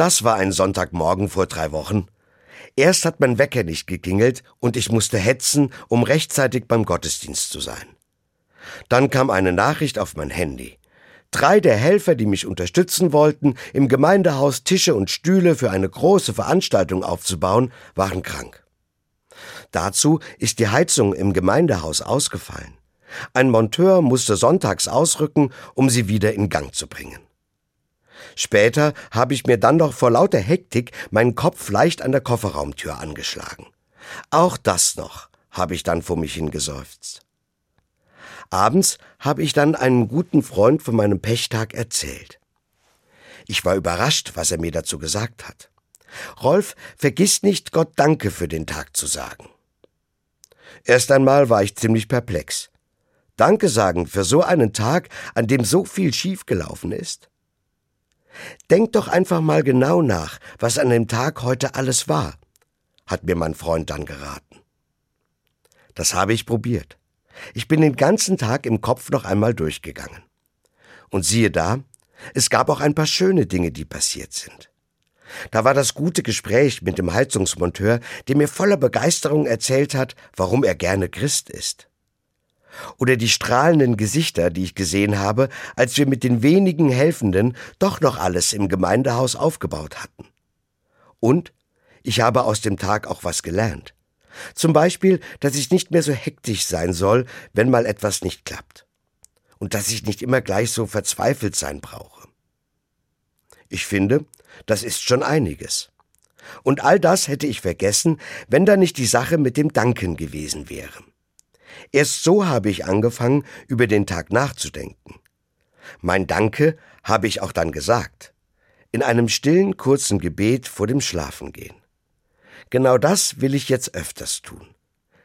Das war ein Sonntagmorgen vor drei Wochen. Erst hat mein Wecker nicht geklingelt und ich musste hetzen, um rechtzeitig beim Gottesdienst zu sein. Dann kam eine Nachricht auf mein Handy. Drei der Helfer, die mich unterstützen wollten, im Gemeindehaus Tische und Stühle für eine große Veranstaltung aufzubauen, waren krank. Dazu ist die Heizung im Gemeindehaus ausgefallen. Ein Monteur musste sonntags ausrücken, um sie wieder in Gang zu bringen. Später habe ich mir dann noch vor lauter Hektik meinen Kopf leicht an der Kofferraumtür angeschlagen. Auch das noch, habe ich dann vor mich hingeseufzt. Abends habe ich dann einem guten Freund von meinem Pechtag erzählt. Ich war überrascht, was er mir dazu gesagt hat. Rolf, vergiss nicht, Gott Danke für den Tag zu sagen. Erst einmal war ich ziemlich perplex. Danke sagen für so einen Tag, an dem so viel schiefgelaufen ist? Denk doch einfach mal genau nach, was an dem Tag heute alles war, hat mir mein Freund dann geraten. Das habe ich probiert. Ich bin den ganzen Tag im Kopf noch einmal durchgegangen. Und siehe da, es gab auch ein paar schöne Dinge, die passiert sind. Da war das gute Gespräch mit dem Heizungsmonteur, der mir voller Begeisterung erzählt hat, warum er gerne Christ ist. Oder die strahlenden Gesichter, die ich gesehen habe, als wir mit den wenigen Helfenden doch noch alles im Gemeindehaus aufgebaut hatten. Und ich habe aus dem Tag auch was gelernt. Zum Beispiel, dass ich nicht mehr so hektisch sein soll, wenn mal etwas nicht klappt. Und dass ich nicht immer gleich so verzweifelt sein brauche. Ich finde, das ist schon einiges. Und all das hätte ich vergessen, wenn da nicht die Sache mit dem Danken gewesen wäre. Erst so habe ich angefangen, über den Tag nachzudenken. Mein Danke habe ich auch dann gesagt. In einem stillen, kurzen Gebet vor dem Schlafengehen. Genau das will ich jetzt öfters tun.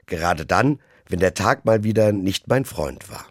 Gerade dann, wenn der Tag mal wieder nicht mein Freund war.